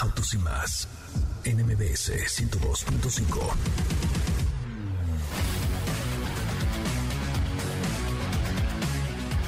Autos y más NMBS 102.5.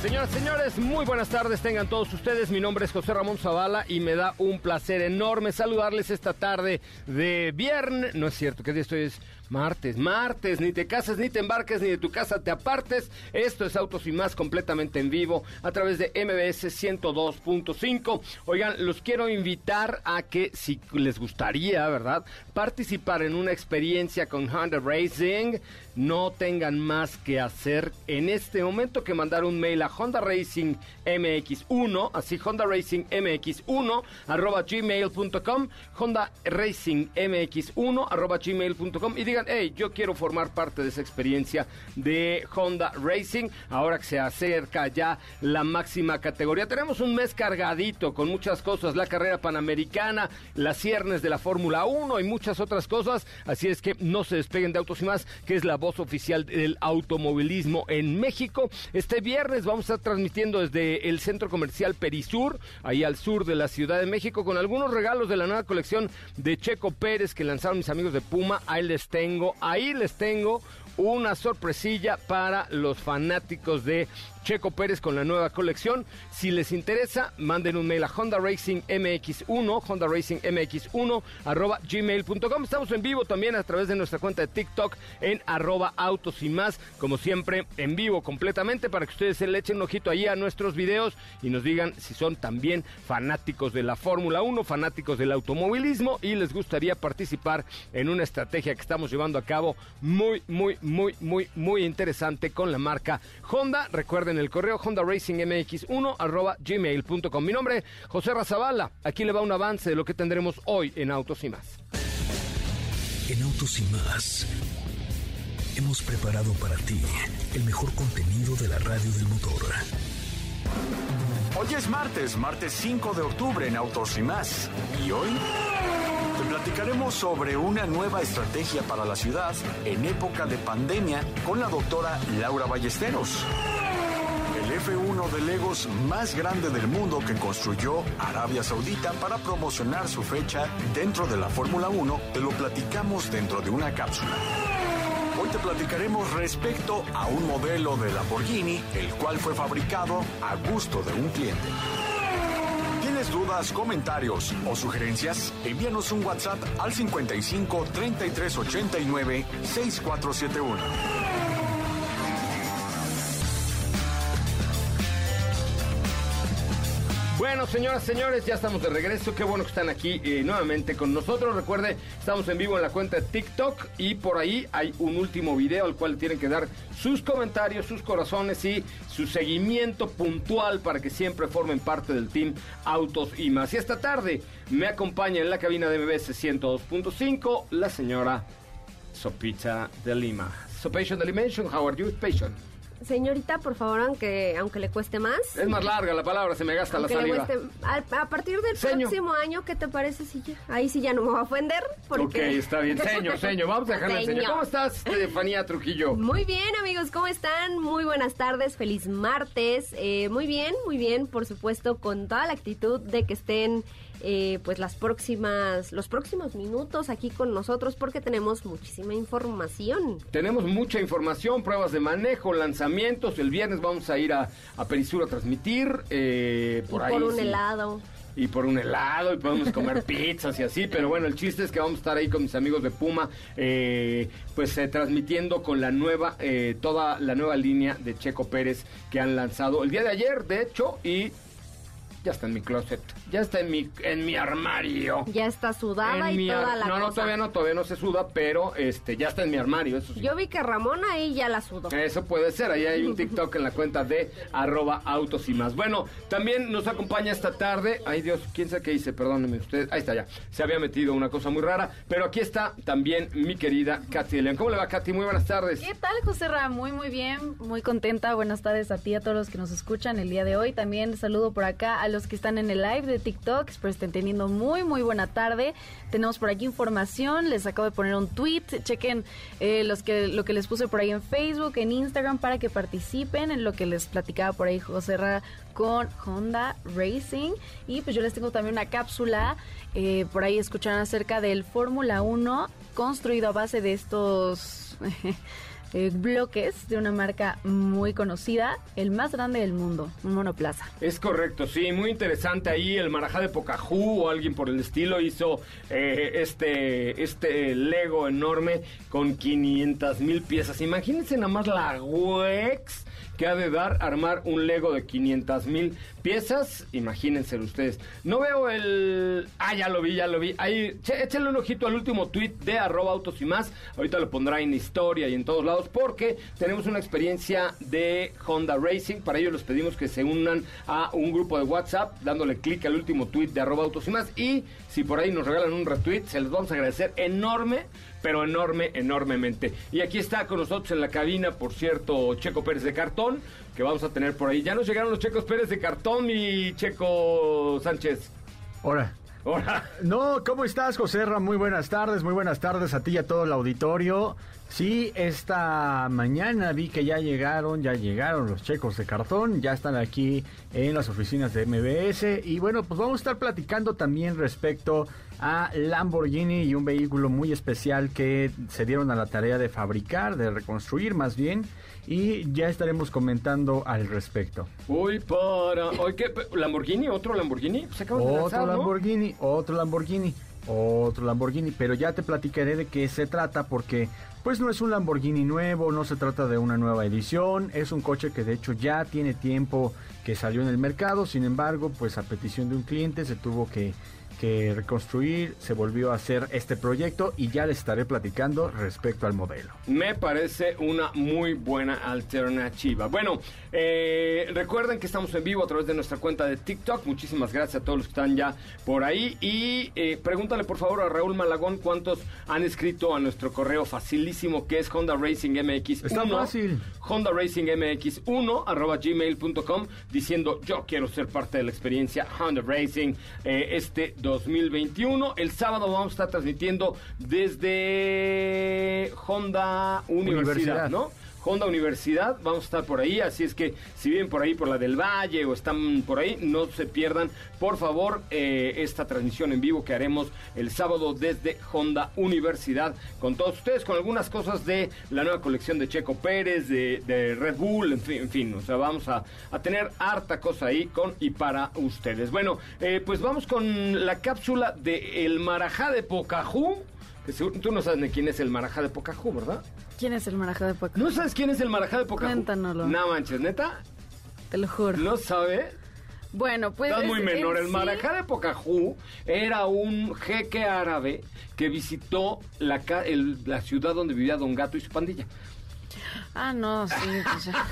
Señoras, señores, muy buenas tardes tengan todos ustedes. Mi nombre es José Ramón Zavala y me da un placer enorme saludarles esta tarde de viernes. No es cierto, ¿qué día estoy? Es martes, martes. Ni te cases, ni te embarques, ni de tu casa te apartes. Esto es Autos y Más completamente en vivo a través de MBS 102.5. Oigan, los quiero invitar a que si les gustaría, ¿verdad? Participar en una experiencia con Honda Racing, no tengan más que hacer en este momento que mandar un mail a Honda Racing MX1, así Honda Racing MX1 arroba gmail.com, Honda Racing MX1 arroba gmail.com y digan, hey, yo quiero formar parte de esa experiencia de Honda Racing, ahora que se acerca ya la máxima categoría. Tenemos un mes cargadito con muchas cosas, la carrera panamericana, las ciernes de la Fórmula 1 y muchas otras cosas, así es que no se despeguen de Autos y Más, que es la voz oficial del automovilismo en México. Este viernes vamos a estar transmitiendo desde el centro comercial Perisur, ahí al sur de la Ciudad de México, con algunos regalos de la nueva colección de Checo Pérez que lanzaron mis amigos de Puma. Les ahí les tengo una sorpresilla para los fanáticos de Checo Pérez con la nueva colección. Si les interesa, manden un mail a Honda Racing MX1, Honda Racing MX1, arroba gmail.com. Estamos en vivo también a través de nuestra cuenta de TikTok en arroba autos y más, como siempre, en vivo completamente para que ustedes se le echen un ojito ahí a nuestros videos y nos digan si son también fanáticos de la Fórmula 1, fanáticos del automovilismo y les gustaría participar en una estrategia que estamos llevando a cabo muy, muy, muy, muy, muy interesante con la marca Honda. Recuerden el correo Honda Racing MX1 arroba gmail.com. Mi nombre, José Razabala. Aquí le va un avance de lo que tendremos hoy en Autos y más. En Autos y más hemos preparado para ti el mejor contenido de la radio del motor. Hoy es martes, martes 5 de octubre en Autos y más. ¿Y hoy? Te platicaremos sobre una nueva estrategia para la ciudad en época de pandemia con la doctora Laura Ballesteros. El F1 de Legos más grande del mundo que construyó Arabia Saudita para promocionar su fecha dentro de la Fórmula 1, te lo platicamos dentro de una cápsula. Hoy te platicaremos respecto a un modelo de Lamborghini, el cual fue fabricado a gusto de un cliente. ¿Tienes dudas, comentarios o sugerencias? Envíanos un WhatsApp al 55 33 89 6471. Bueno, señoras, señores, ya estamos de regreso. Qué bueno que están aquí eh, nuevamente con nosotros. Recuerde, estamos en vivo en la cuenta de TikTok y por ahí hay un último video al cual tienen que dar sus comentarios, sus corazones y su seguimiento puntual para que siempre formen parte del team Autos y más. Y esta tarde me acompaña en la cabina de MBS 102.5 la señora Sopita de Lima. Sopation de Dimension, how are you, Patient? Señorita, por favor, aunque aunque le cueste más. Es más larga la palabra, se me gasta la aunque le saliva. cueste- a, a partir del Seño. próximo año, ¿qué te parece si ya? Ahí sí ya no me va a ofender. Porque... Ok, está bien. Señor, señor, vamos a dejarle el señor. Señor. ¿Cómo estás, Estefanía Trujillo? Muy bien, amigos, ¿cómo están? Muy buenas tardes, feliz martes. Eh, muy bien, muy bien, por supuesto, con toda la actitud de que estén eh, pues las próximas, los próximos minutos aquí con nosotros porque tenemos muchísima información. Tenemos mucha información, pruebas de manejo, lanzamientos. El viernes vamos a ir a, a Perisur a transmitir. eh, por y ahí. por un sí. helado. y por un helado y podemos comer pizzas y así, pero bueno, el chiste es que vamos a estar ahí con mis amigos de Puma, eh, pues eh, transmitiendo con la nueva, eh, toda la nueva línea de Checo Pérez que han lanzado el día de ayer, de hecho, y ya está en mi closet, ya está en mi, en mi armario. Ya está sudada En y toda ar- la no, no, todavía no, todavía no se suda, pero este ya está en mi armario, eso sí. Yo vi que Ramón ahí ya la sudó. Eso puede ser, ahí hay un TikTok en la cuenta de arroba autos y más. Bueno, también nos acompaña esta tarde, ay Dios, quién sabe qué hice, perdónenme usted, ahí está ya, se había metido una cosa muy rara, pero aquí está también mi querida Katy de León. ¿Cómo le va Katy? Muy buenas tardes. ¿Qué tal, José Ra? Muy, muy bien, muy contenta. Buenas tardes a ti, a todos los que nos escuchan el día de hoy. También saludo por acá a los que están en el live de TikTok. Espero estén teniendo muy, muy buena tarde. Tenemos por aquí información. Les acabo de poner un tweet. Chequen eh, los que, lo que les puse por ahí en Facebook, en Instagram, para que participen en lo que les platicaba por ahí José Ra con Honda Racing. Y pues yo les tengo también una cápsula. eh, por ahí escucharán acerca del Fórmula 1 construido a base de estos... eh, bloques de una marca muy conocida, el más grande del mundo, un monoplaza. Es correcto, sí, muy interesante ahí el Marajá de Pocahú o alguien por el estilo hizo eh, este, este Lego enorme con 500 mil piezas. Imagínense nada más la UX que ha de dar armar un Lego de 500 mil piezas. Imagínense ustedes. No veo el... Ah, ya lo vi, ya lo vi. Ahí, che- échale un ojito al último tweet de arroba autos y más. Ahorita lo pondrá en historia y en todos lados porque tenemos una experiencia de Honda Racing. Para ello les pedimos que se unan a un grupo de WhatsApp dándole clic al último tweet de arroba autos y más. Y si por ahí nos regalan un retweet, se les vamos a agradecer enorme pero enorme, enormemente. Y aquí está con nosotros en la cabina, por cierto, Checo Pérez de Cartón, que vamos a tener por ahí. Ya nos llegaron los Checos Pérez de Cartón y Checo Sánchez. Hola. Hola. No, ¿cómo estás, José Ra? Muy buenas tardes, muy buenas tardes a ti y a todo el auditorio. Sí, esta mañana vi que ya llegaron, ya llegaron los checos de cartón, ya están aquí en las oficinas de MBS y bueno, pues vamos a estar platicando también respecto a Lamborghini y un vehículo muy especial que se dieron a la tarea de fabricar, de reconstruir más bien, y ya estaremos comentando al respecto. Uy, para. Oye, ¿qué? ¿Lamborghini? ¿Otro Lamborghini? Se acaban de Otro lanzar, ¿no? Lamborghini, otro Lamborghini, otro Lamborghini, pero ya te platicaré de qué se trata porque pues no es un Lamborghini nuevo, no se trata de una nueva edición, es un coche que de hecho ya tiene tiempo que salió en el mercado, sin embargo, pues a petición de un cliente se tuvo que que reconstruir, se volvió a hacer este proyecto y ya les estaré platicando respecto al modelo. Me parece una muy buena alternativa. Bueno, eh, recuerden que estamos en vivo a través de nuestra cuenta de TikTok. Muchísimas gracias a todos los que están ya por ahí. Y eh, pregúntale por favor a Raúl Malagón cuántos han escrito a nuestro correo facilísimo que es Honda Racing MX. Está fácil. Honda Racing MX 1 arroba gmail.com diciendo yo quiero ser parte de la experiencia Honda Racing eh, este 2021. El sábado vamos a estar transmitiendo desde Honda Universidad, Universidad. ¿no? Honda Universidad, vamos a estar por ahí, así es que si viven por ahí por la del Valle o están por ahí, no se pierdan, por favor, eh, esta transmisión en vivo que haremos el sábado desde Honda Universidad con todos ustedes, con algunas cosas de la nueva colección de Checo Pérez, de, Red Bull, en fin, en fin, o sea, vamos a, a tener harta cosa ahí con y para ustedes. Bueno, eh, pues vamos con la cápsula de El Marajá de Pocahú. Que seguro- tú no sabes de quién es el Marajá de Pocahú, ¿verdad? ¿Quién es el marajá de Paco? ¿No sabes quién es el Marajá de Pocahú? Cuéntanoslo. No manches, ¿neta? Te lo juro. ¿No sabe? Bueno, pues... Estás es- muy menor. en El sí- Marajá de Pocahú era un jeque árabe que visitó la, el- la ciudad donde vivía Don Gato y su pandilla. Ah, no, sí. pues ya.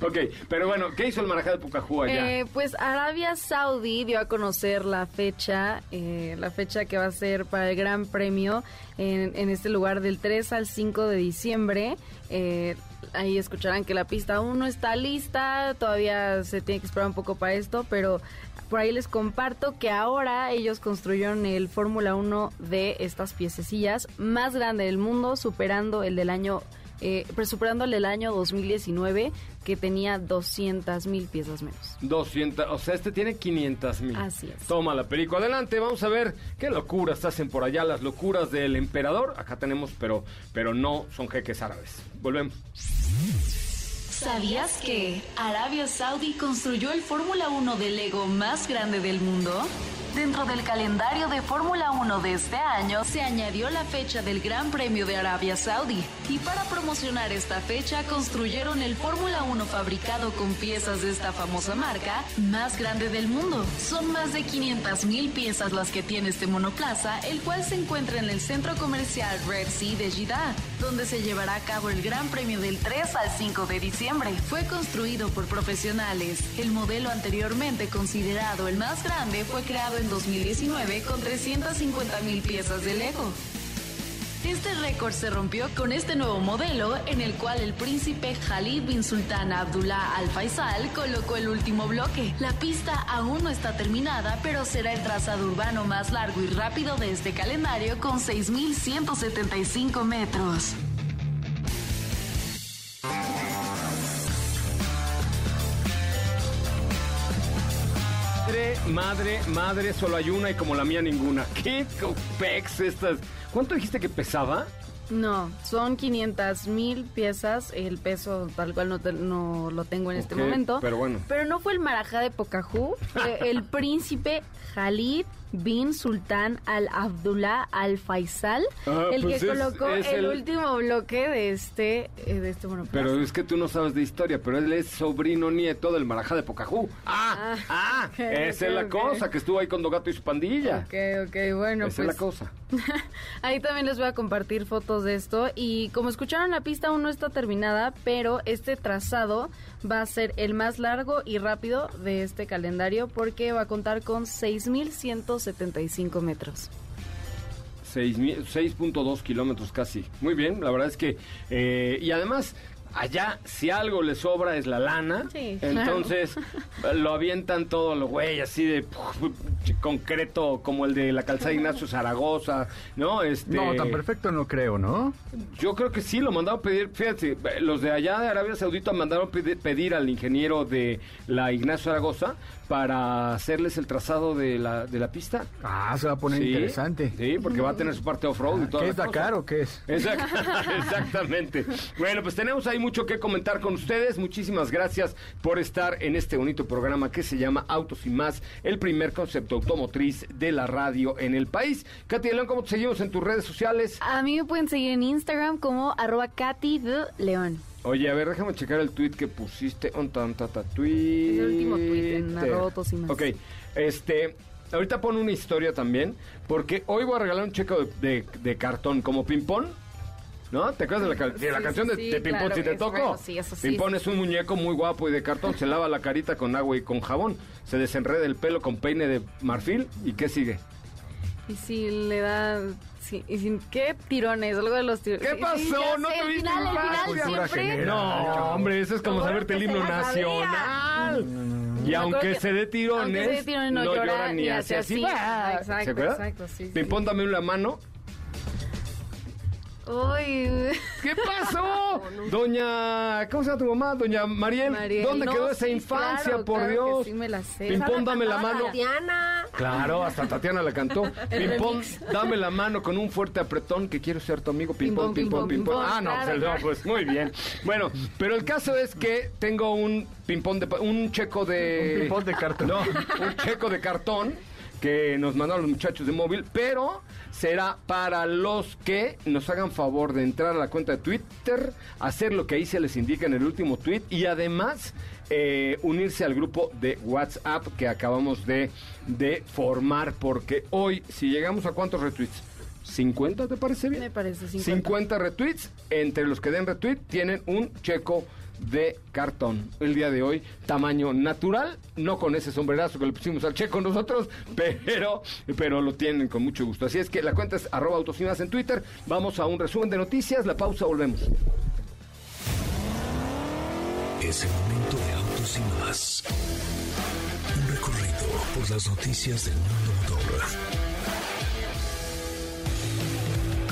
ok, pero bueno, ¿qué hizo el Marajá de Pocahú allá? Eh, pues Arabia Saudí dio a conocer la fecha, eh, la fecha que va a ser para el Gran Premio en, en este lugar del 3 al 5 de diciembre. Eh, ahí escucharán que la pista aún no está lista, todavía se tiene que esperar un poco para esto, pero por ahí les comparto que ahora ellos construyeron el Fórmula 1 de estas piececillas más grande del mundo, superando el del año eh, pero el año 2019 que tenía 200 mil piezas menos. 200, o sea, este tiene 500 mil. Así es. Toma la película. Adelante, vamos a ver qué locuras hacen por allá, las locuras del emperador. Acá tenemos, pero, pero no son jeques árabes. Volvemos. ¿Sabías que Arabia Saudí construyó el Fórmula 1 de Lego más grande del mundo? Dentro del calendario de Fórmula 1 de este año se añadió la fecha del Gran Premio de Arabia Saudí y para promocionar esta fecha construyeron el Fórmula 1 fabricado con piezas de esta famosa marca más grande del mundo. Son más de 500 mil piezas las que tiene este monoplaza, el cual se encuentra en el centro comercial Red Sea de Jeddah, donde se llevará a cabo el Gran Premio del 3 al 5 de diciembre. Fue construido por profesionales. El modelo anteriormente considerado el más grande fue creado en 2019 con 350 mil piezas de Lego. Este récord se rompió con este nuevo modelo en el cual el príncipe Khalid bin Sultan Abdullah Al Faisal colocó el último bloque. La pista aún no está terminada, pero será el trazado urbano más largo y rápido de este calendario con 6.175 metros. Madre, madre, madre, solo hay una y como la mía ninguna. ¿Qué pex estas? ¿Cuánto dijiste que pesaba? No, son 500 mil piezas. El peso tal cual no, te- no lo tengo en este momento. pero bueno. Pero no fue el marajá de Pocahú, fue el príncipe Khalid bin Sultan al Abdullah al Faisal, Ah, el pues que es- colocó es el, el- último bloque de este, eh, de este monoplaza. Pero es que tú no sabes de historia, pero él es sobrino nieto del marajá de Pocahú. ¡Ah! ¡Ah! ok, esa es la cosa, que estuvo ahí con Dogato y su pandilla. Ok, ok, bueno, esa pues es la cosa. ahí también les voy a compartir fotos de esto y como escucharon la pista aún no está terminada, pero este trazado va a ser el más largo y rápido de este calendario porque va a contar con 6.175 metros. Seis mil- 6.2 kilómetros casi. Muy bien, la verdad es que... eh, y además, allá si algo le sobra es la lana. Sí, entonces lo avientan todo lo güey, así de concreto como el de la calzada Ignacio Zaragoza, ¿no? Este, No, tan perfecto no creo, ¿no? Yo creo que sí, lo mandaron pedir, fíjate, los de allá de Arabia Saudita mandaron pedir, pedir al ingeniero de la Ignacio Zaragoza para hacerles el trazado de la, de la pista. Ah, se va a poner Sí, interesante. Sí, porque va a tener su parte off-road y todo. ¿Qué es Dakar o qué es? Exactamente. Bueno, pues tenemos ahí mucho que comentar con ustedes. Muchísimas gracias por estar en este bonito programa que se llama Autos y Más, el primer concepto automotriz de la radio en el país. Katy de León, ¿cómo te seguimos en tus redes sociales? A mí me pueden seguir en Instagram como arroba Katy de León. Oye, a ver, déjame checar el tweet que pusiste. Un tan, ta, ta, tweet. Es el último tweet en y Más. Ok, este... Ahorita pon una historia también, porque hoy voy a regalar un checo de, de- de cartón como ping-pong. ¿No? ¿Te acuerdas de la, de la Sí, canción sí, de, de Pimpón claro, si te bueno, sí, eso sí, Pimpón es un muñeco muy guapo y de cartón, se lava la carita con agua y con jabón, se desenreda el pelo con peine de marfil y ¿qué sigue? Y si le da... sí, y sin, ¿Qué tirones? Algo de los tirones. ¿Qué pasó? sí, ¿No sé, tuviste el final, el final Cultura siempre. No, hombre, eso es como saberte el himno la nacional. Y aunque se dé tirones, se no llora ni hace así. ¡bah! Exacto, ¿Se acuerda? exacto, sí, sí. Pimpón, dame una mano. Uy, ¿Qué pasó? Doña, ¿cómo se llama tu mamá? Doña Mariel, Mariel, ¿dónde no, quedó esa sí, infancia, claro, por claro que Dios? sí me la sé. Pimpón, dame la mano. Tatiana. Claro, hasta Tatiana la cantó. Pimpón, dame la mano con un fuerte apretón que quiero ser tu amigo. Pimpón, Pimpón, pimpón, pimpón, pimpón. pimpón, Ah, no, claro, pues, pues muy bien. Bueno, pero el caso es que tengo un pimpón de un checo de Un ping-pong de cartón. No, un checo de cartón que nos mandaron los muchachos de móvil, pero será para los que nos hagan favor de entrar a la cuenta de Twitter, hacer lo que ahí se les indica en el último tweet y además eh, unirse al grupo de WhatsApp que acabamos de, de formar, porque hoy, si llegamos a cuántos retweets, 50 te parece bien? me parece 50. 50 retweets, entre los que den retweet tienen un checo de cartón. El día de hoy, tamaño natural, no con ese sombrerazo que le pusimos al checo nosotros, pero, pero lo tienen con mucho gusto. Así es que la cuenta es arroba más en Twitter. Vamos a un resumen de noticias, la pausa, volvemos. Es el momento de autos. Un recorrido por las noticias del mundo motor.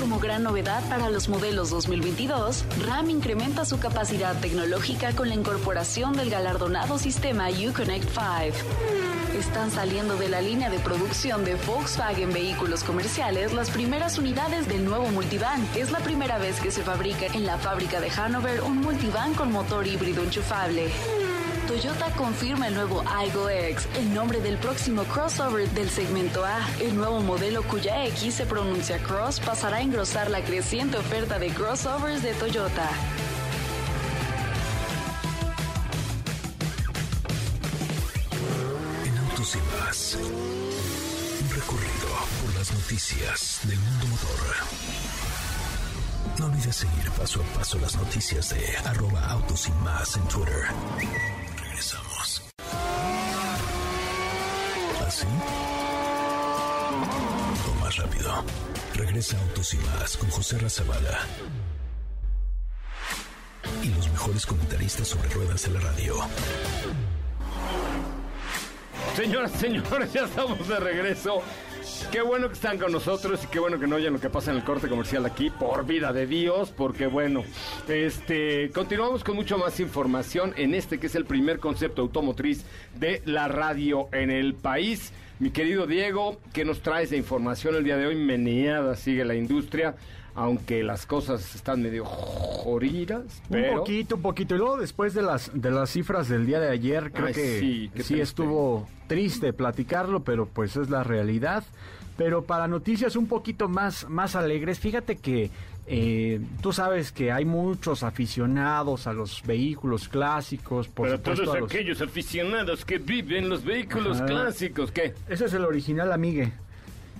Como gran novedad para los modelos 2022, RAM incrementa su capacidad tecnológica con la incorporación del galardonado sistema Uconnect 5. Están saliendo de la línea de producción de Volkswagen Vehículos Comerciales las primeras unidades del nuevo multivan. Es la primera vez que se fabrica en la fábrica de Hanover un multivan con motor híbrido enchufable. Toyota confirma el nuevo Aygo X, el nombre del próximo crossover del segmento A. El nuevo modelo cuya X se pronuncia Cross pasará a engrosar la creciente oferta de crossovers de Toyota. En Autos y Más. Un recorrido por las noticias del mundo motor. No olvides seguir paso a paso las noticias de arroba autos en Twitter. Regresamos. ¿Así? O más rápido. Regresa Autos y más con José Razabala. Y los mejores comentaristas sobre ruedas de la radio. Señoras, señores, ya estamos de regreso. Qué bueno que están con nosotros y qué bueno que no oyen lo que pasa en el corte comercial aquí, por vida de Dios, porque bueno, este, continuamos con mucho más información en este que es el primer concepto automotriz de la radio en el país. Mi querido Diego, ¿qué nos traes de información el día de hoy? Meneada sigue la industria, aunque las cosas están medio joridas, pero... Un poquito, un poquito. Y luego después de las de las cifras del día de ayer, creo Ay, que sí, estuvo triste platicarlo, pero pues es la realidad. Pero para noticias un poquito más, más alegres, fíjate que eh, tú sabes que hay muchos aficionados a los vehículos clásicos, por Para supuesto todos a los- aquellos aficionados que viven los vehículos Ajá. clásicos, ¿qué? Ese es el original, amigue.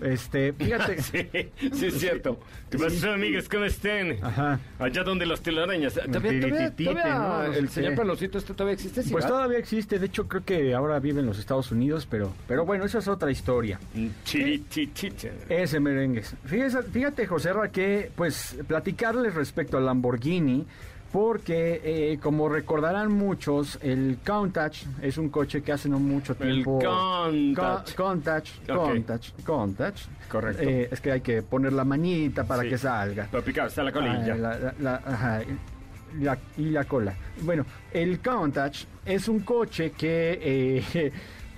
Este, fíjate. Sí, sí es cierto. ¿Qué pasó, amigas? ¿Cómo estén? Ajá. Allá donde las telarañas. ¿Todavía, todavía, tirititite, todavía ¿no? No el señor. Palocito este todavía existe? ¿sí, Pues va? todavía existe, de hecho creo que ahora vive en los Estados Unidos, pero, pero bueno, esa es otra historia. Mm. Ese merengues. Fíjese, fíjate, José Ra, que pues platicarles respecto al Lamborghini, porque eh, como recordarán muchos, el Countach es un coche que hace no mucho El tiempo... Countach. Co- Countach. Countach, Countach. Correcto. Eh, es que hay que poner la manita para Sí. que salga. Para picar, está la colilla. Ah, la- la- la- ajá, y la- y la cola. Bueno, el Countach es un coche que, eh,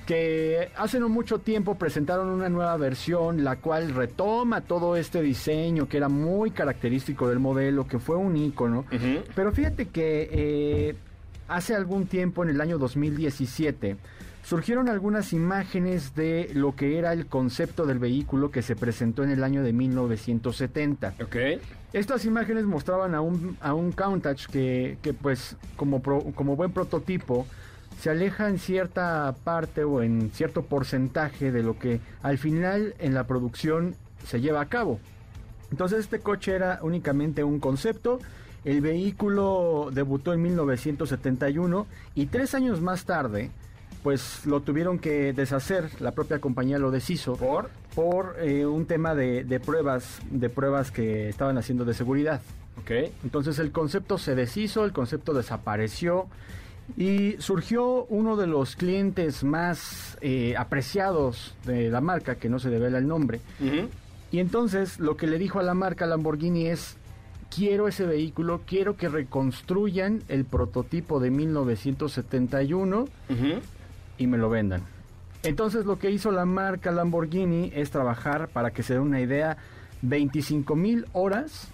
que hace no mucho tiempo presentaron una nueva versión, la cual retoma todo este diseño que era muy característico del modelo, que fue un ícono. Ujú. Pero fíjate que eh, hace algún tiempo, en el año 2017, surgieron algunas imágenes de lo que era el concepto del vehículo que se presentó en el año de 1970. Ok. Estas imágenes mostraban a un, a un Countach que, que pues como, pro- como buen prototipo se aleja en cierta parte o en cierto porcentaje de lo que al final en la producción se lleva a cabo. Entonces este coche era únicamente un concepto. El vehículo debutó en 1971 y tres años más tarde, pues lo tuvieron que deshacer. La propia compañía lo deshizo ¿Por? por eh, un tema de, de pruebas, de pruebas que estaban haciendo de seguridad. Ok. Entonces el concepto se deshizo, el concepto desapareció y surgió uno de los clientes más eh, apreciados de la marca, que no se devela el nombre. Y entonces lo que le dijo a la marca Lamborghini es, quiero ese vehículo, quiero que reconstruyan el prototipo de 1971 Ujú. y me lo vendan. Entonces lo que hizo la marca Lamborghini es trabajar, para que se den una idea, 25 mil horas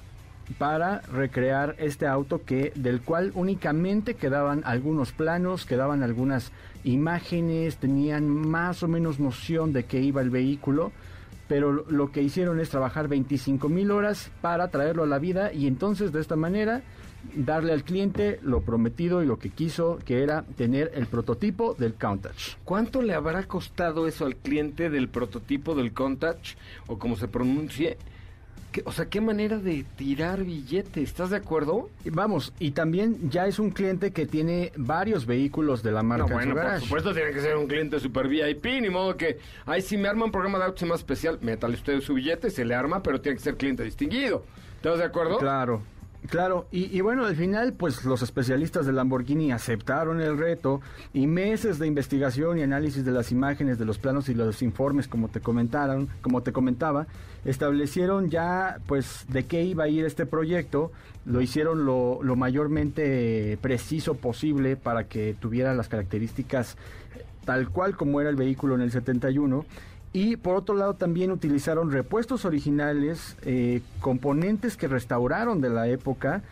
para recrear este auto que del cual únicamente quedaban algunos planos, quedaban algunas imágenes, tenían más o menos noción de qué iba el vehículo, pero lo- que hicieron es trabajar 25 mil horas para traerlo a la vida y entonces de esta manera darle al cliente lo prometido y lo que quiso, que era tener el prototipo del Countach. ¿Cuánto le habrá costado eso al cliente del prototipo del Contach o como se pronuncie? ¿Qué- o sea, qué manera de tirar billete, ¿estás de acuerdo? Vamos, y también ya es un cliente que tiene varios vehículos de la marca No, bueno, por supuesto tiene que ser un cliente super VIP, ni modo que, ay, si me arma un programa de autos más especial, métale usted su billete, se le arma, pero tiene que ser cliente distinguido. ¿Estás de acuerdo? Claro, claro. Y, y bueno, al final, pues los especialistas de Lamborghini aceptaron el reto y meses de investigación y análisis de las imágenes, de los planos y los informes, como te comentaron, como te comentaba, establecieron ya, pues, de qué iba a ir este proyecto. Lo hicieron lo, lo mayormente preciso posible para que tuviera las características tal cual como era el vehículo en el 71. Y por otro lado también utilizaron repuestos originales, eh, componentes que restauraron de la época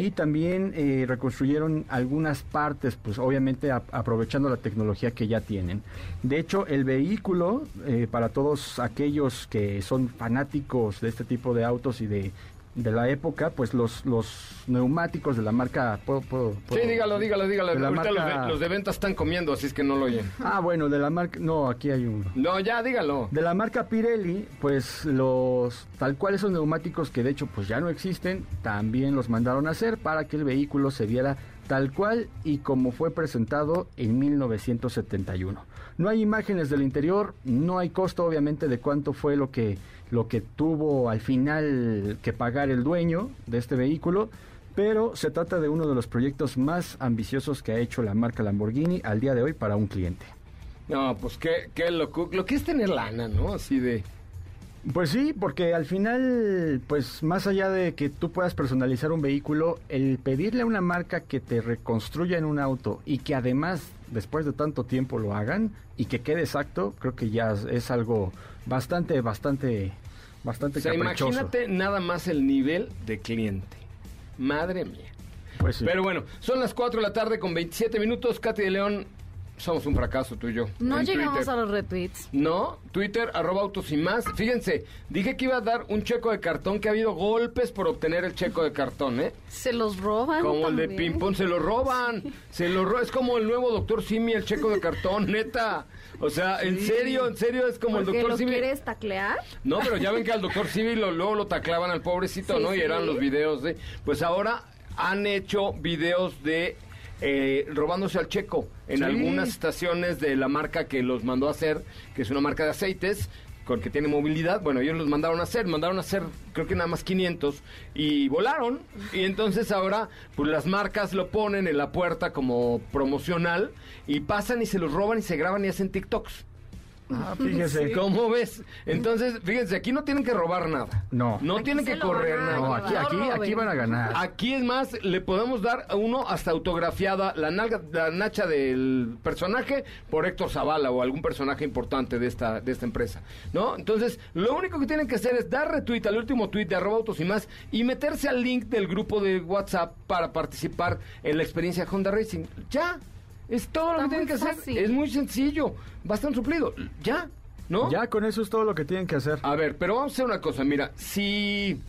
y también eh, reconstruyeron algunas partes, pues obviamente a- aprovechando la tecnología que ya tienen. De hecho, el vehículo, eh, para todos aquellos que son fanáticos de este tipo de autos y de, de la época, pues los, los neumáticos de la marca... ¿puedo- puedo- Sí, dígalo, dígalo, dígalo. de la Ahorita los, de, los de venta están comiendo, así es que no lo oyen. Ah, bueno, de la marca... No, aquí hay uno. No, ya, dígalo. De la marca Pirelli, pues los tal cual esos neumáticos que de hecho pues ya no existen, también los mandaron a hacer para que el vehículo se viera tal cual y como fue presentado en 1971. No hay imágenes del interior, no hay costo obviamente de cuánto fue lo que lo que tuvo al final que pagar el dueño de este vehículo, pero se trata de uno de los proyectos más ambiciosos que ha hecho la marca Lamborghini al día de hoy para un cliente. No, pues qué, qué loco. Lo que es tener lana, ¿no? Así de... Pues sí, porque al final, pues más allá de que tú puedas personalizar un vehículo, el pedirle a una marca que te reconstruya en un auto y que además después de tanto tiempo lo hagan y que quede exacto, creo que ya es- algo bastante, bastante, bastante O sea, caprichoso. imagínate nada más el nivel de cliente. Madre mía. Pues sí. Pero bueno, son las 4 de la tarde con 27 minutos. Katy de León, somos un fracaso tú y yo. No llegamos Twitter. a los retweets. No, Twitter, arroba autos y más. Fíjense, dije que iba a dar un checo de cartón, que ha habido golpes por obtener el checo de cartón, ¿eh? Se los roban. Como el de ping-pong, se lo roban. Se lo ro- Es como el nuevo doctor Simi, el checo de cartón, neta. O sea, en serio, en serio, es como el ¿Porque doctor lo Simi. quieres taclear? No, pero ya ven que al doctor Simi lo, luego lo taclaban al pobrecito, Sí, ¿no? Y eran los videos de... Pues ahora han hecho videos de eh, robándose al checo en Sí. algunas estaciones de la marca que los mandó a hacer, que es una marca de aceites con que tiene movilidad, bueno, ellos los mandaron a hacer, mandaron a hacer creo que nada más 500 y volaron y entonces ahora pues las marcas lo ponen en la puerta como promocional y pasan y se los roban y se graban y hacen TikToks. Ah, fíjese. ¿Cómo ves? Entonces, fíjense, aquí no tienen que robar nada. No. No Aquí tienen que correr nada. No, aquí, aquí, aquí van a ganar. Aquí es más, le podemos dar a uno hasta autografiada la nalga, la nacha del personaje por Héctor Zavala o algún personaje importante de esta, de esta empresa, ¿no? Entonces, lo único que tienen que hacer es dar retweet al último tweet de arroba autos y más y meterse al link del grupo de WhatsApp para participar en la experiencia Honda Racing. Ya, es todo lo que tienen muy que hacer. Es muy sencillo, basta un suplido. Ya, ¿no? Ya con eso es todo lo que tienen que hacer. A ver, pero vamos a hacer una cosa. Mira, si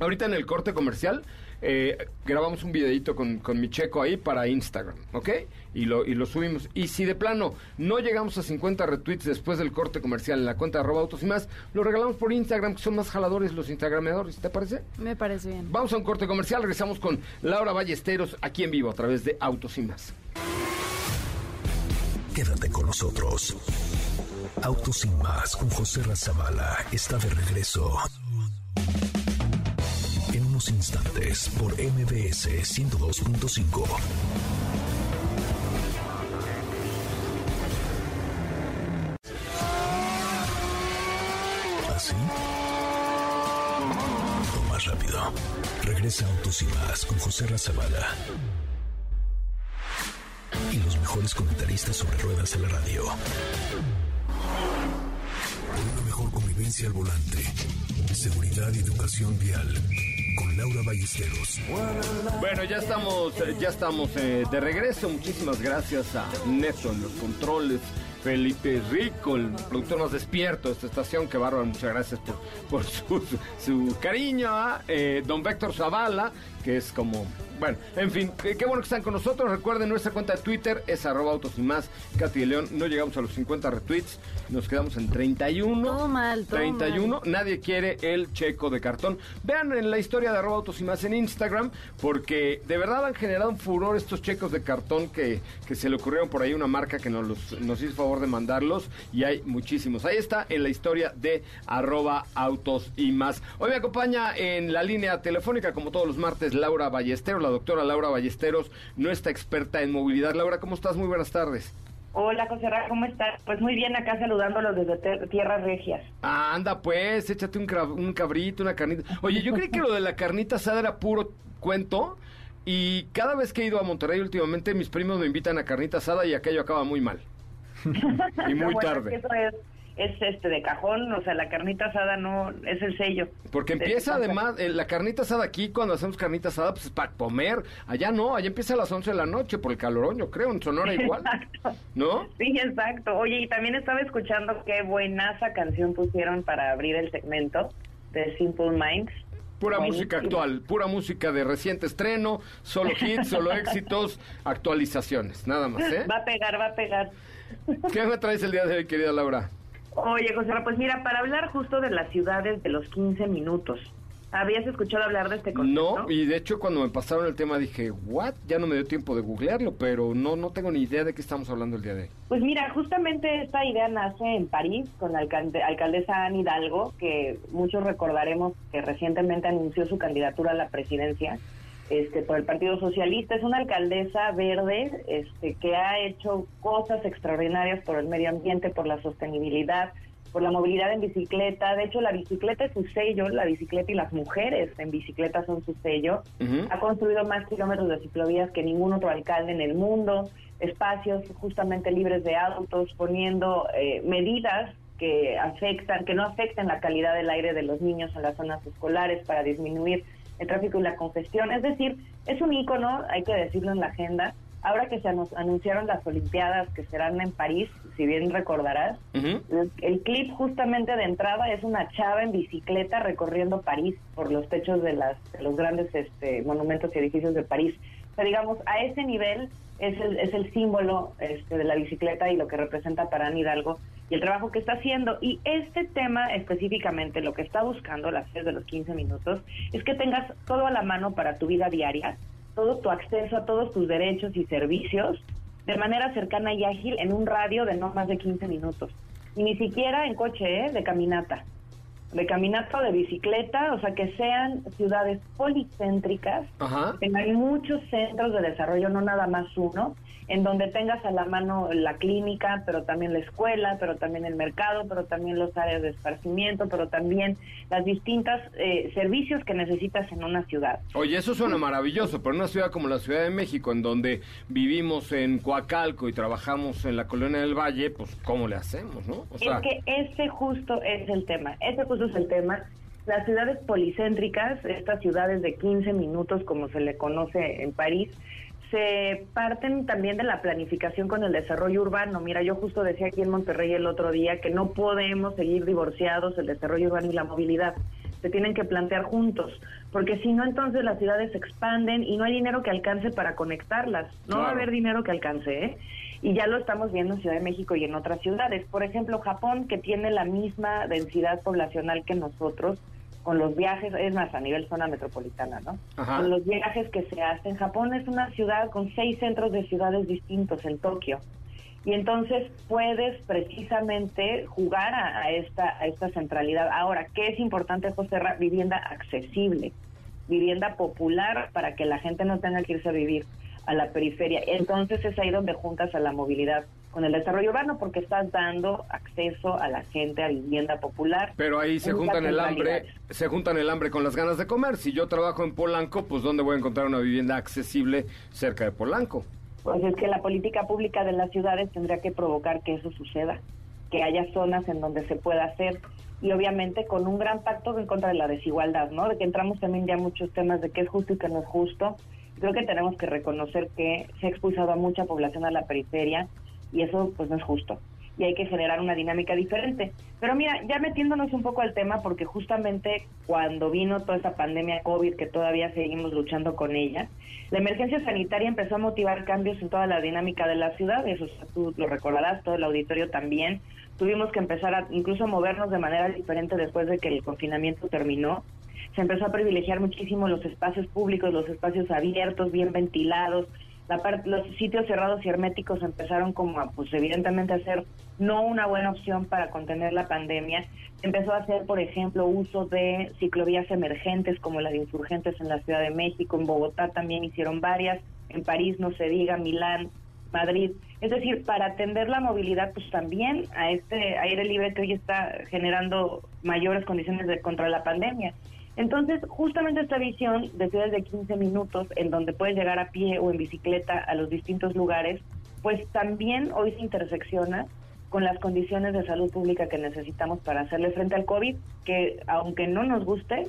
ahorita en el corte comercial eh, grabamos un videito con, con mi checo ahí para Instagram, ¿ok? Y lo, y lo subimos. Y si de plano no llegamos a 50 retweets después del corte comercial en la cuenta de arroba autos y más, lo regalamos por Instagram, que son más jaladores los instagrameadores, ¿te parece? Me parece bien. Vamos a un corte comercial, regresamos con Laura Ballesteros aquí en vivo a través de Autos y más. Quédate con nosotros. Autos sin más con José Razabala está de regreso. Instantes por MBS 102.5. ¿Así? O más rápido. Regresa Autos y más con José Razabala y los mejores comentaristas sobre ruedas en la radio. Una mejor convivencia al volante. Seguridad y educación vial. Con Laura Ballesteros. Bueno, ya estamos, eh, ya estamos eh, de regreso. Muchísimas gracias a Neto en los controles. Felipe Rico, el productor más despierto de esta estación, que bárbaro, muchas gracias por, por su, su cariño a eh, don Víctor Zavala, que es como, bueno, en fin, eh, qué bueno que están con nosotros. Recuerden, nuestra cuenta de Twitter es arroba autos y más. Katy de León, no llegamos a los 50 retweets, nos quedamos en 31. Todo mal, todo 31, nadie quiere el checo de cartón. Vean en la historia de arroba autos y más en Instagram, porque de verdad han generado un furor estos checos de cartón que, que se le ocurrieron por ahí una marca que nos, los- nos hizo favor de mandarlos y hay muchísimos. Ahí está en la historia de arroba autos y más. Hoy me acompaña en la línea telefónica, como todos los martes, Laura Ballesteros, la doctora Laura Ballesteros, nuestra experta en movilidad. Laura, ¿cómo estás? Muy buenas tardes. Hola, José Ra, ¿cómo estás? Pues muy bien, acá saludándolos desde Tierras Regias. Ah, anda pues, échate un, un cabrito, una carnita. Oye, yo creí que lo de la carnita asada era puro cuento y cada vez que he ido a Monterrey últimamente mis primos me invitan a carnita asada y aquello acaba muy mal. y muy es tarde. que eso es, es este de cajón, o sea, la carnita asada no es el sello. Porque De- empieza además, eh, la carnita asada aquí, cuando hacemos carnita asada, pues es para comer. Allá no, allá empieza a las 11 de la noche por el calorón, yo creo, en Sonora igual. Exacto. ¿No? Sí, exacto. Oye, y también estaba escuchando qué buenaza canción pusieron para abrir el segmento de Simple Minds. Pura Buenísimo. música actual, pura música de reciente estreno, solo hits, solo éxitos, actualizaciones, nada más, ¿eh? Va a pegar, va a pegar. ¿Qué me traes el día de hoy, querida Laura? Oye, José, pues mira, para hablar justo de las ciudades de los 15 minutos. ¿Habías escuchado hablar de este concepto? No, y de hecho cuando me pasaron el tema dije, ¿what? Ya no me dio tiempo de googlearlo, pero no, no tengo ni idea de qué estamos hablando el día de hoy. Pues mira, justamente esta idea nace en París con la alcalde- alcaldesa Anne Hidalgo, que muchos recordaremos que recientemente anunció su candidatura a la presidencia este, por el Partido Socialista. Es una alcaldesa verde este, que ha hecho cosas extraordinarias por el medio ambiente, por la sostenibilidad, por la movilidad en bicicleta. De hecho, la bicicleta es su sello, la bicicleta y las mujeres en bicicleta son su sello. Ha construido más kilómetros de ciclovías que ningún otro alcalde en el mundo, espacios justamente libres de autos, poniendo eh, medidas que afectan, que no afecten la calidad del aire de los niños en las zonas escolares para disminuir el tráfico y la congestión. Es decir, es un ícono, hay que decirlo en la agenda. Ahora que se anu- anunciaron las Olimpiadas que serán en París, si bien recordarás, el, el clip justamente de entrada es una chava en bicicleta recorriendo París por los techos de, las, de los grandes este, monumentos y edificios de París. Sea, digamos, a ese nivel es el, es el símbolo este, de la bicicleta y lo que representa para Anne Hidalgo y el trabajo que está haciendo. Y este tema específicamente, lo que está buscando las series de los 15 minutos, es que tengas todo a la mano para tu vida diaria, todo tu acceso a todos tus derechos y servicios de manera cercana y ágil en un radio de no más de 15 minutos. Y ni siquiera en coche, ¿eh? de caminata. De caminata o de bicicleta, o sea, que sean ciudades policéntricas, Ajá. que tengan muchos centros de desarrollo, no nada más uno, en donde tengas a la mano la clínica, pero también la escuela, pero también el mercado, pero también los áreas de esparcimiento, pero también las distintas eh, servicios que necesitas en una ciudad. Oye, eso suena maravilloso, pero en una ciudad como la Ciudad de México, en donde vivimos en Coacalco y trabajamos en la Colonia del Valle, pues ¿cómo le hacemos, no? O sea, es que ese justo es el tema, ese justo es el tema. Las ciudades policéntricas, estas ciudades de 15 minutos, como se le conoce en París, se parten también de la planificación con el desarrollo urbano. Mira, yo justo decía aquí en Monterrey el otro día que no podemos seguir divorciados el desarrollo urbano y la movilidad. Se tienen que plantear juntos, porque si no, entonces las ciudades se expanden y no hay dinero que alcance para conectarlas. No va a Claro. haber dinero que alcance, ¿eh? Y ya lo estamos viendo en Ciudad de México y en otras ciudades. Por ejemplo, Japón, que tiene la misma densidad poblacional que nosotros, con los viajes, es más, a nivel zona metropolitana, ¿no? Ajá. Con los viajes que se hacen. Japón es una ciudad con seis centros de ciudades distintos en Tokio. Y entonces puedes precisamente jugar a, a esta, a esta centralidad. Ahora, ¿qué es importante, José? Ra? Vivienda accesible, vivienda popular para que la gente no tenga que irse a vivir a la periferia. Entonces es ahí donde juntas a la movilidad con el desarrollo urbano porque estás dando acceso a la gente a vivienda popular. pero ahí se juntan el hambre, se juntan el hambre con las ganas de comer. Si yo trabajo en Polanco, pues ¿dónde voy a encontrar una vivienda accesible cerca de Polanco? Pues es que la política pública de las ciudades tendría que provocar que eso suceda, que haya zonas en donde se pueda hacer y obviamente con un gran pacto en contra de la desigualdad, ¿no? De que entramos también ya muchos temas de qué es justo y qué no es justo. Creo que tenemos que reconocer que se ha expulsado a mucha población a la periferia y eso pues no es justo y hay que generar una dinámica diferente. Pero mira, ya metiéndonos un poco al tema, porque justamente cuando vino toda esta pandemia COVID, que todavía seguimos luchando con ella, la emergencia sanitaria empezó a motivar cambios en toda la dinámica de las ciudades, o sea, tú lo recordarás, todo el auditorio también. Tuvimos que empezar a incluso movernos de manera diferente después de que el confinamiento terminó. Se empezó a privilegiar muchísimo los espacios públicos, los espacios abiertos, bien ventilados, la los sitios cerrados y herméticos empezaron como a, pues evidentemente a ser no una buena opción para contener la pandemia. Se empezó a hacer, por ejemplo, uso de ciclovías emergentes como la de insurgentes en la Ciudad de México, en Bogotá también hicieron varias, en París no se diga, Milán, Madrid. Es decir, para atender la movilidad, pues también a este aire libre que hoy está generando mayores condiciones de contra la pandemia. Entonces, justamente esta visión de ciudades de 15 minutos, en donde puedes llegar a pie o en bicicleta a los distintos lugares, pues también hoy se intersecciona con las condiciones de salud pública que necesitamos para hacerle frente al COVID, que aunque no nos guste,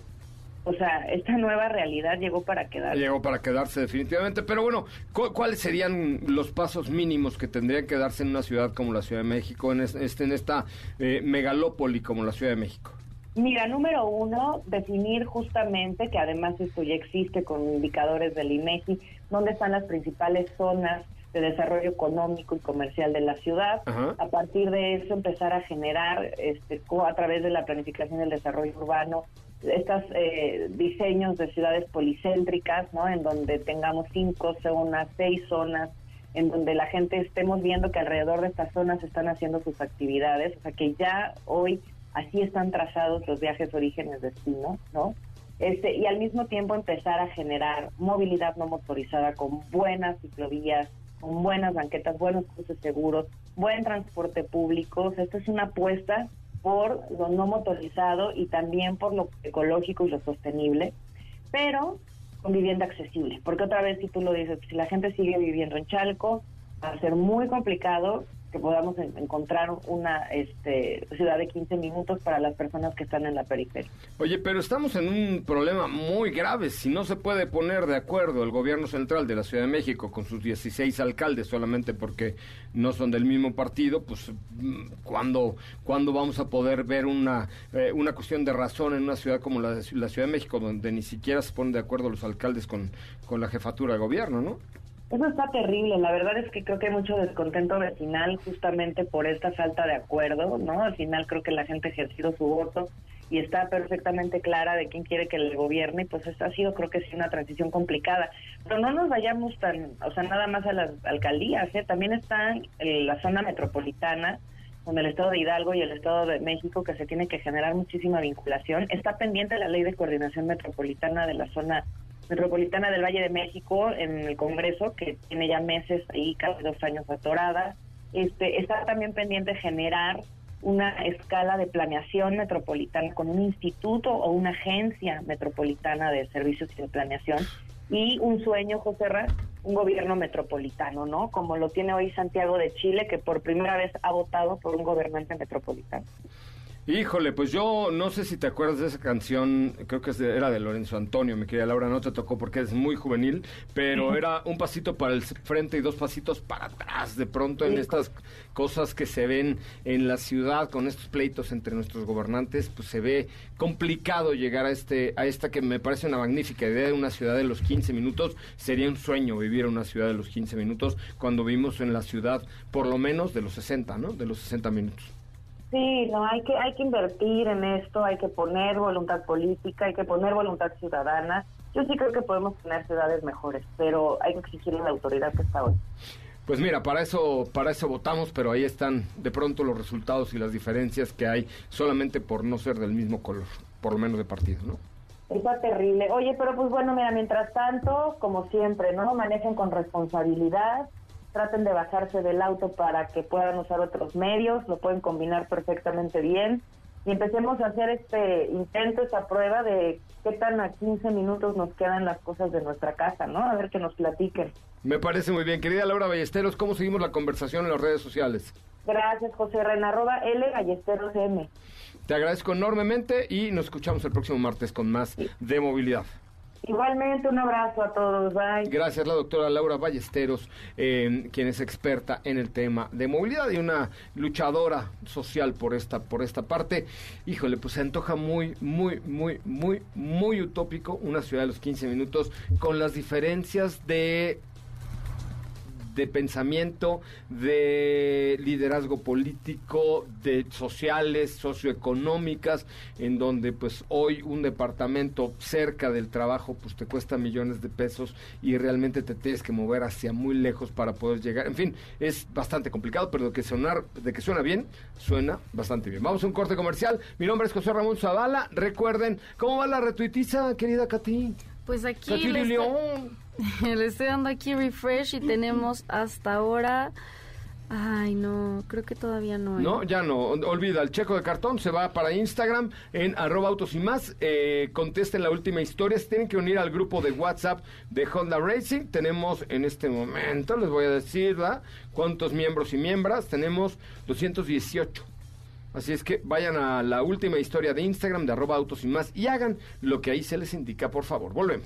o sea, esta nueva realidad llegó para quedarse. Llegó para quedarse definitivamente, pero bueno, ¿cuáles serían los pasos mínimos que tendrían que darse en una ciudad como la Ciudad de México, en, este, en esta eh, megalópoli como la Ciudad de México? Mira, número uno, definir justamente, que además esto ya existe con indicadores del INEGI, dónde están las principales zonas de desarrollo económico y comercial de la ciudad. A partir de eso empezar a generar, este, a través de la planificación del desarrollo urbano, estos eh, diseños de ciudades policéntricas, ¿no? En donde tengamos cinco zonas, seis zonas, en donde la gente estemos viendo que alrededor de estas zonas están haciendo sus actividades, o sea que ya hoy así están trazados los viajes orígenes destino, ¿no? Este, y al mismo tiempo empezar a generar movilidad no motorizada con buenas ciclovías, con buenas banquetas, buenos cruces seguros, buen transporte público. esto es una apuesta por lo no motorizado y también por lo ecológico y lo sostenible, pero con vivienda accesible. Porque otra vez, si tú lo dices, si la gente sigue viviendo en Chalco, va a ser muy complicado que podamos encontrar una este, ciudad de 15 minutos para las personas que están en la periferia. Oye, pero estamos en un problema muy grave. Si no se puede poner de acuerdo el gobierno central de la Ciudad de México con sus 16 alcaldes solamente porque no son del mismo partido, pues ¿cuándo, ¿cuándo vamos a poder ver una, eh, una cuestión de razón en una ciudad como la, la Ciudad de México, donde ni siquiera se ponen de acuerdo los alcaldes con, con la jefatura de gobierno, ¿no? Eso está terrible. La verdad es que creo que hay mucho descontento vecinal justamente por esta falta de acuerdo, ¿no? Al final creo que la gente ha ejercido su voto y está perfectamente clara de quién quiere que le gobierne y pues esta ha sido creo que sí una transición complicada. Pero no nos vayamos tan, o sea, nada más a las alcaldías, ¿eh? También está en la zona metropolitana con el Estado de Hidalgo y el Estado de México, que se tiene que generar muchísima vinculación. Está pendiente la ley de coordinación metropolitana de la zona Metropolitana del Valle de México en el Congreso, que tiene ya meses ahí, casi dos años atorada. Este, está también pendiente generar una escala de planeación metropolitana con un instituto o una agencia metropolitana de servicios y de planeación y un sueño, José Ra, un gobierno metropolitano, ¿no? Como lo tiene hoy Santiago de Chile, que por primera vez ha votado por un gobernante metropolitano. Híjole, pues yo no sé si te acuerdas de esa canción, creo que era de Lorenzo Antonio, mi querida Laura, no te tocó porque es muy juvenil, pero era un pasito para el frente y dos pasitos para atrás, de pronto en estas cosas que se ven en la ciudad con estos pleitos entre nuestros gobernantes, pues se ve complicado llegar a este a esta que me parece una magnífica idea de una ciudad de los 15 minutos, sería un sueño vivir en una ciudad de los 15 minutos cuando vivimos en la ciudad por lo menos de los 60, ¿no? De los 60 minutos. Sí, no, hay que, hay que invertir en esto, hay que poner voluntad política, hay que poner voluntad ciudadana. Yo sí creo que podemos tener ciudades mejores, pero hay que exigirle a la autoridad que está hoy. Pues mira, para eso, para eso votamos, pero ahí están de pronto los resultados y las diferencias que hay solamente por no ser del mismo color, por lo menos de partido, ¿no? Está terrible. Oye, pero pues bueno, mira, mientras tanto, como siempre, ¿no? Manejen con responsabilidad, traten de bajarse del auto para que puedan usar otros medios, lo pueden combinar perfectamente bien y empecemos a hacer este intento, esta prueba de qué tan a 15 minutos nos quedan las cosas de nuestra casa, ¿no? A ver que nos platiquen. Me parece muy bien. Querida Laura Ballesteros, ¿cómo seguimos la conversación en las redes sociales? Gracias, José Rena, arroba L Ballesteros M. Te agradezco enormemente y nos escuchamos el próximo martes con más de movilidad. Igualmente, un abrazo a todos. Bye. Gracias, la doctora Laura Ballesteros, eh, quien es experta en el tema de movilidad y una luchadora social por esta, por esta parte. Híjole, pues se antoja muy, muy, muy, muy, muy utópico una ciudad de los 15 minutos con las diferencias de de pensamiento, de liderazgo político, de sociales, socioeconómicas, en donde pues hoy un departamento cerca del trabajo pues te cuesta millones de pesos y realmente te tienes que mover hacia muy lejos para poder llegar. En fin, es bastante complicado, pero de que sonar, de que suena bien, suena bastante bien. Vamos a un corte comercial. Mi nombre es José Ramón Zavala. Recuerden, ¿cómo va la retuitiza, querida Katy? Pues aquí le, estoy dando aquí refresh y tenemos hasta ahora Ay, no, creo que todavía no. ¿eh? No, ya no. Olvida, el checo de cartón se va para Instagram en arroba autos y más. Eh, contesten la última historia. Se tienen que unir al grupo de WhatsApp de Honda Racing. Tenemos en este momento, les voy a decir, ¿verdad? ¿Cuántos miembros y miembros? Tenemos 218. Así es que vayan a la última historia de Instagram de arroba autos y más y hagan lo que ahí se les indica, por favor. Volvemos.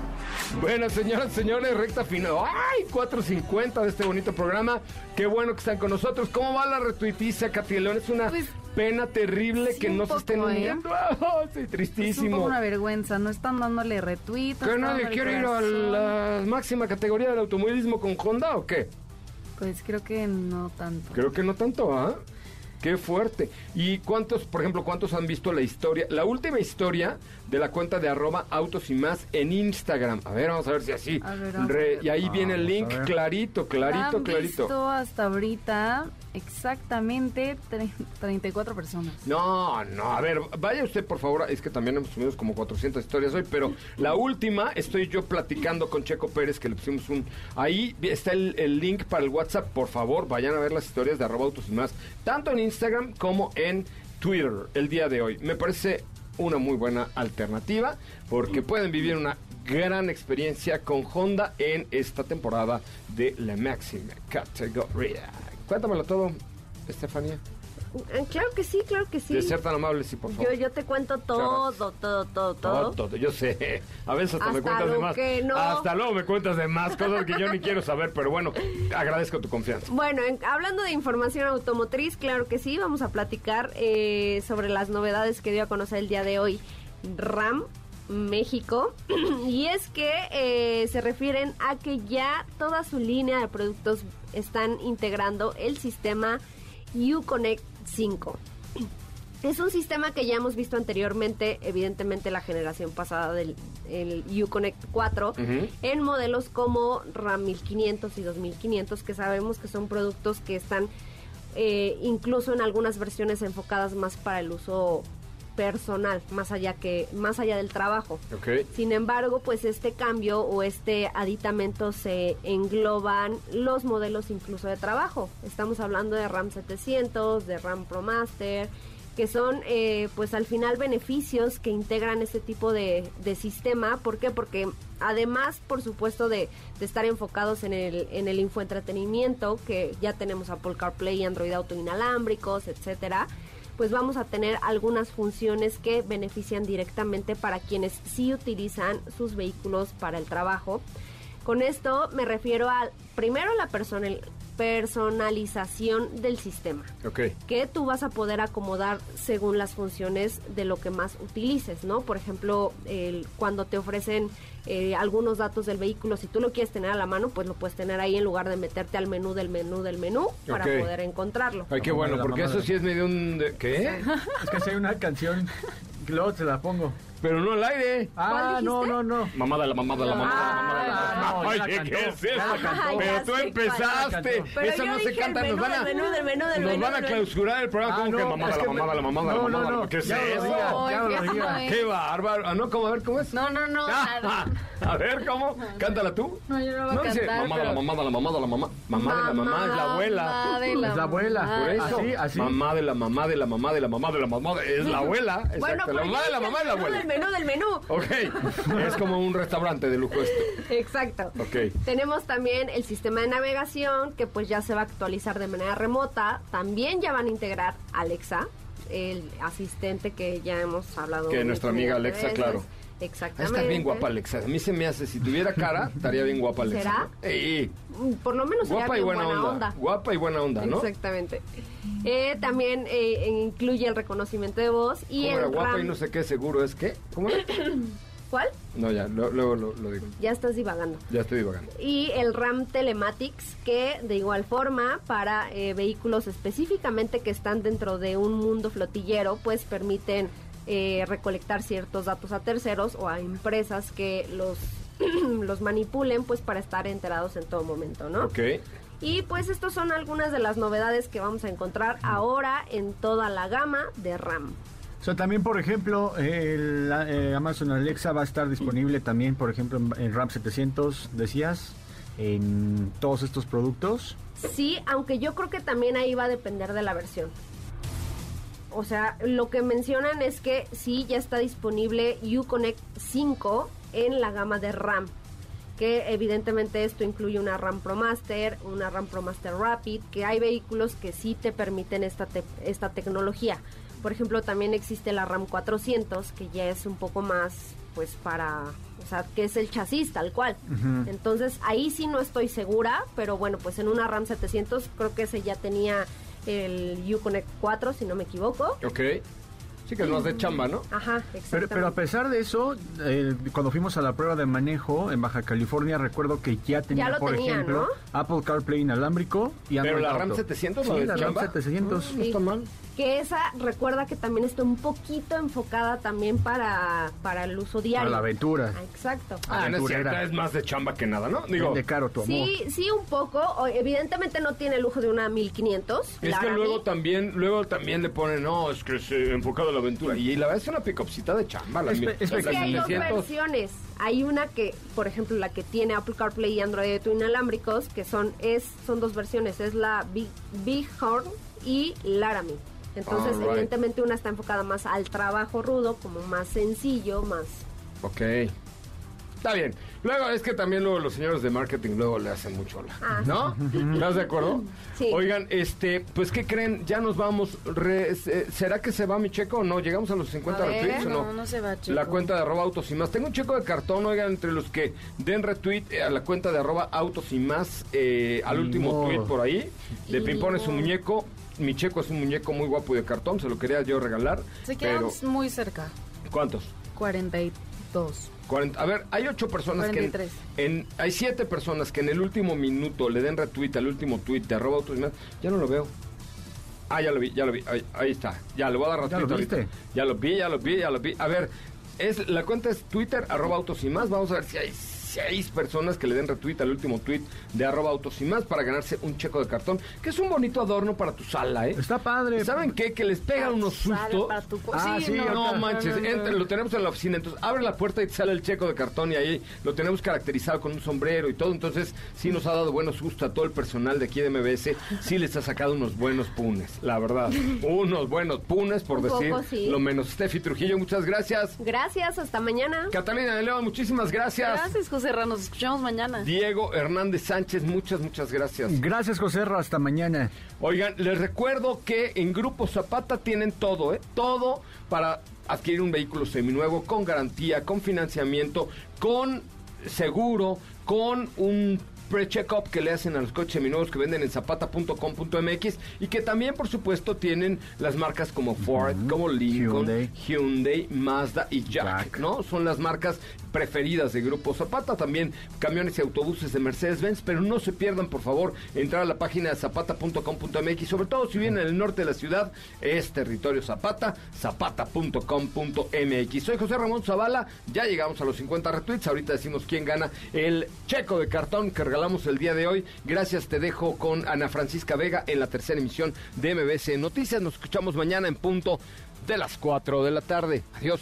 Bueno, señoras, señores, recta final. ¡Ay! 4.50 de este bonito programa. Qué bueno que están con nosotros. ¿Cómo va la retuitiza, Katy León? Es una Pues, pena terrible sí, que no se estén ¿eh? uniendo. ¡Ah, sí, Es un tristísimo. poco una vergüenza, no están dándole no ¿Que nadie quiere ir a la máxima categoría del automovilismo con Honda o qué? Pues creo que no tanto. Creo que no tanto, ¿ah? Qué fuerte. ¿Y cuántos, por ejemplo, cuántos han visto la historia, la última historia de la cuenta de arroba autos y más en Instagram? A ver, vamos a ver si así. A ver, a Re- ver. y ahí viene el link clarito, clarito, Han clarito. visto hasta ahorita exactamente tre- 34 personas. No, no, a ver, vaya usted por favor, es que también hemos subido como 400 historias hoy, pero la última estoy yo platicando con Checo Pérez, que le pusimos un... Ahí está el, el link para el WhatsApp, por favor, vayan a ver las historias de arroba autos y más, tanto en Instagram como en Twitter el día de hoy. Me parece una muy buena alternativa, porque pueden vivir una gran experiencia con Honda en esta temporada de la máxima categoría. Cuéntamelo todo, Estefanía. Ah, Claro que sí, claro que sí. De ser tan amable, sí, por favor. Yo, yo te cuento todo, todo, todo, todo. Todo, todo, yo sé. A veces hasta, me cuentas de más. que no. Hasta luego me cuentas de más cosas que yo ni quiero saber, pero bueno, agradezco tu confianza. Bueno, en- hablando de información automotriz, claro que sí, vamos a platicar eh, sobre las novedades que dio a conocer el día de hoy RAM México. y es que eh, se refieren a que ya toda su línea de productos están integrando el sistema Uconnect 5. Es un sistema que ya hemos visto anteriormente, evidentemente la generación pasada del el Uconnect 4, Ujú. en modelos como RAM 1500 y 2500, que sabemos que son productos que están eh, incluso en algunas versiones enfocadas más para el uso personal, más allá que más allá del trabajo. Sin embargo, pues este cambio o este aditamento se engloban los modelos incluso de trabajo. Estamos hablando de RAM 700, de RAM Pro Master, que son pues pues al final beneficios que integran este tipo de, de sistema. ¿Por qué? Porque además, por supuesto, de, de estar enfocados en el, en el infoentretenimiento, que ya tenemos Apple CarPlay Android Auto inalámbricos, etcétera, pues vamos a tener algunas funciones que benefician directamente para quienes sí utilizan sus vehículos para el trabajo. Con esto me refiero a, primero, la personal, personalización del sistema Ok. que tú vas a poder acomodar según las funciones de lo que más utilices, ¿no? Por ejemplo, el, cuando te ofrecen eh, algunos datos del vehículo, si tú lo quieres tener a la mano, pues lo puedes tener ahí en lugar de meterte al menú del menú del menú para poder encontrarlo. Ay, qué bueno, porque eso sí es medio un... de- ¿Qué? Es que si hay una canción, luego se la pongo. Pero no al aire. Ah, ¿Cuál no, no, no. Mamada, la mamada, la mamada, la mamada, la Ah, mamada. Oye, ¿qué es eso? Pero tú empezaste. Yo no se canta, nos menú van a... del menú del menú del Nos van a clausurar el programa Ah, como que no, mamada, la que mamada, la me- mamada, la no, no, mamada. no, ¿Qué es eso? Qué bárbaro. Ah, no, ¿cómo? A ver, ¿cómo es? No, no, no. Ah, a ver, ¿cómo? Cántala tú. No, yo no voy a dice cantar, mamada, la mamada, la mamada, la mamá. Mamá de la mamá es la abuela. Mamá de la Es la abuela. mamá. Por eso. Así, así. Mamá de la mamá de la mamá de la mamá de la mamá es la abuela. Bueno, la mamá la mamá la abuela. del menú del menú. Ok. Es como un restaurante de lujo esto. Exacto. Ok. Tenemos también el sistema de navegación que pues ya se va a actualizar de manera remota. También ya van a integrar Alexa, el asistente que ya hemos hablado. Que nuestra amiga infinidad de Alexa, veces. claro. Exactamente. Está bien guapa Alexa. A mí se me hace, si tuviera cara, estaría bien guapa Alexa. ¿Será? Mm, Por lo menos sería Guapa y bien buena, onda. Guapa y buena onda, ¿no? Exactamente. Eh, también eh, incluye el reconocimiento de voz y ¿Cómo el era guapa RAM. y no sé qué seguro es que? ¿Cómo era? ¿Cuál? No, ya, luego lo, lo digo. Ya estás divagando. Ya estoy divagando. y el RAM Telematics, que de igual forma para eh, vehículos específicamente que están dentro de un mundo flotillero, pues permiten eh, recolectar ciertos datos a terceros o a empresas que los, los manipulen, pues para estar enterados en todo momento, ¿no? Ok. Y pues estas son algunas de las novedades que vamos a encontrar ahora en toda la gama de RAM. O sea, también, por ejemplo, el eh, Amazon Alexa va a estar disponible también, por ejemplo, en, en RAM 700, decías, en todos estos productos. Sí, aunque yo creo que también ahí va a depender de la versión. O sea, lo que mencionan es que sí ya está disponible Uconnect 5 en la gama de RAM. Que evidentemente esto incluye una RAM Pro Master, una RAM Pro Master Rapid, que hay vehículos que sí te permiten esta, te- esta tecnología. Por ejemplo, también existe la RAM 400, que ya es un poco más, pues para, o sea, que es el chasis tal cual. Entonces, ahí sí no estoy segura, pero bueno, pues en una RAM 700 creo que ese ya tenía el Uconnect 4, si no me equivoco. Ok. Sí, que es más de chamba, ¿no? Ajá, Pero, pero a pesar de eso, eh, cuando fuimos a la prueba de manejo en Baja California, recuerdo que ya tenía, lo por tenía, ejemplo, Apple CarPlay inalámbrico y Pero Android la RAM Auto. 700, Sí, ¿la de la RAM chamba? 700. No está mal. Que esa, recuerda que también está un poquito enfocada también para, para el uso diario. Para la aventura. Ah, Exacto. Ah, no es más de chamba que nada, ¿no? Digo, Vende caro tu amor. Sí, sí, un poco. O- Evidentemente no tiene el lujo de una 1500. es la que luego también, luego también le ponen, no, es que es eh, enfocado a la aventura. Y la verdad es una picopcita de chamba. La, Es que hay dos 700. versiones. Hay una que, por ejemplo, la que tiene Apple CarPlay y Android Auto inalámbricos, que son es son dos versiones. Es la Big, Bighorn y Laramie. Entonces, evidentemente una está enfocada más al trabajo rudo, como más sencillo, más... Ok. Está bien. Luego es que también luego los señores de marketing luego le hacen mucho la, Ah. ¿no? ¿Estás de acuerdo? Sí. Oigan, este, pues ¿qué creen? Ya nos vamos. Re- ¿Será que se va mi checo o no? ¿Llegamos a los 50 A ver. retweets o no? No, no se va, Checo. La cuenta de arroba autos y más. Tengo un checo de cartón, oigan, entre los que den retweet eh, a la cuenta de arroba autos y más, eh, al último tweet por ahí, de Pimpón es un muñeco. Mi checo es un muñeco muy guapo y de cartón, se lo quería yo regalar. Se pero, quedan muy cerca. ¿Cuántos? 42. 40 a ver, hay ocho personas 43. que en, en- hay siete personas que en el último minuto le den retweet al último tweet de arroba autos y más. Ya no lo veo. Ah, ya lo vi, ya lo vi. Ahí, ahí está. Ya le voy a dar ¿Ya retweet lo ahorita. viste? Ya lo vi, ya lo vi, ya lo vi. A ver, es la cuenta es Twitter arroba autos y más. Vamos a ver si hay seis personas que le den retweet al último tweet de arroba autos y más para ganarse un checo de cartón, que es un bonito adorno para tu sala, ¿eh? Está padre. ¿Saben qué? Que les pegan unos sustos. para tu co- Ah, sí, No manches, entra- lo tenemos en la oficina, entonces abre la puerta y te sale el checo de cartón y ahí lo tenemos caracterizado con un sombrero y todo, entonces sí nos ha dado buenos sustos a todo el personal de aquí de MBS, sí les ha sacado unos buenos punes, la verdad, unos buenos punes por Un decir poco, sí. lo menos. Steffi Trujillo, muchas gracias. Gracias, hasta mañana. Catalina de León, muchísimas gracias. Gracias, José Nos escuchamos mañana. Diego Hernández Sánchez, muchas, muchas gracias. Gracias, José Ra, Hasta mañana. Oigan, les recuerdo que en Grupo Zapata tienen todo, ¿eh? Todo para adquirir un vehículo seminuevo con garantía, con financiamiento, con seguro, con un pre-check-up que le hacen a los coches seminuevos que venden en zapata.com.mx y que también, por supuesto, tienen las marcas como Ford, como Lincoln, Hyundai. Hyundai, Mazda y Jack, Jack. ¿no? Son las marcas preferidas de Grupo Zapata, también camiones y autobuses de Mercedes-Benz, pero no se pierdan, por favor, entrar a la página de zapata.com.mx, sobre todo si vienen en el norte de la ciudad, es territorio Zapata, zapata.com.mx. Soy José Ramón Zavala, ya llegamos a los 50 retweets, ahorita decimos quién gana el checo de cartón que regalamos el día de hoy. Gracias, te dejo con Ana Francisca Vega en la tercera emisión de MBC Noticias. Nos escuchamos mañana en punto de las 4 de la tarde. Adiós.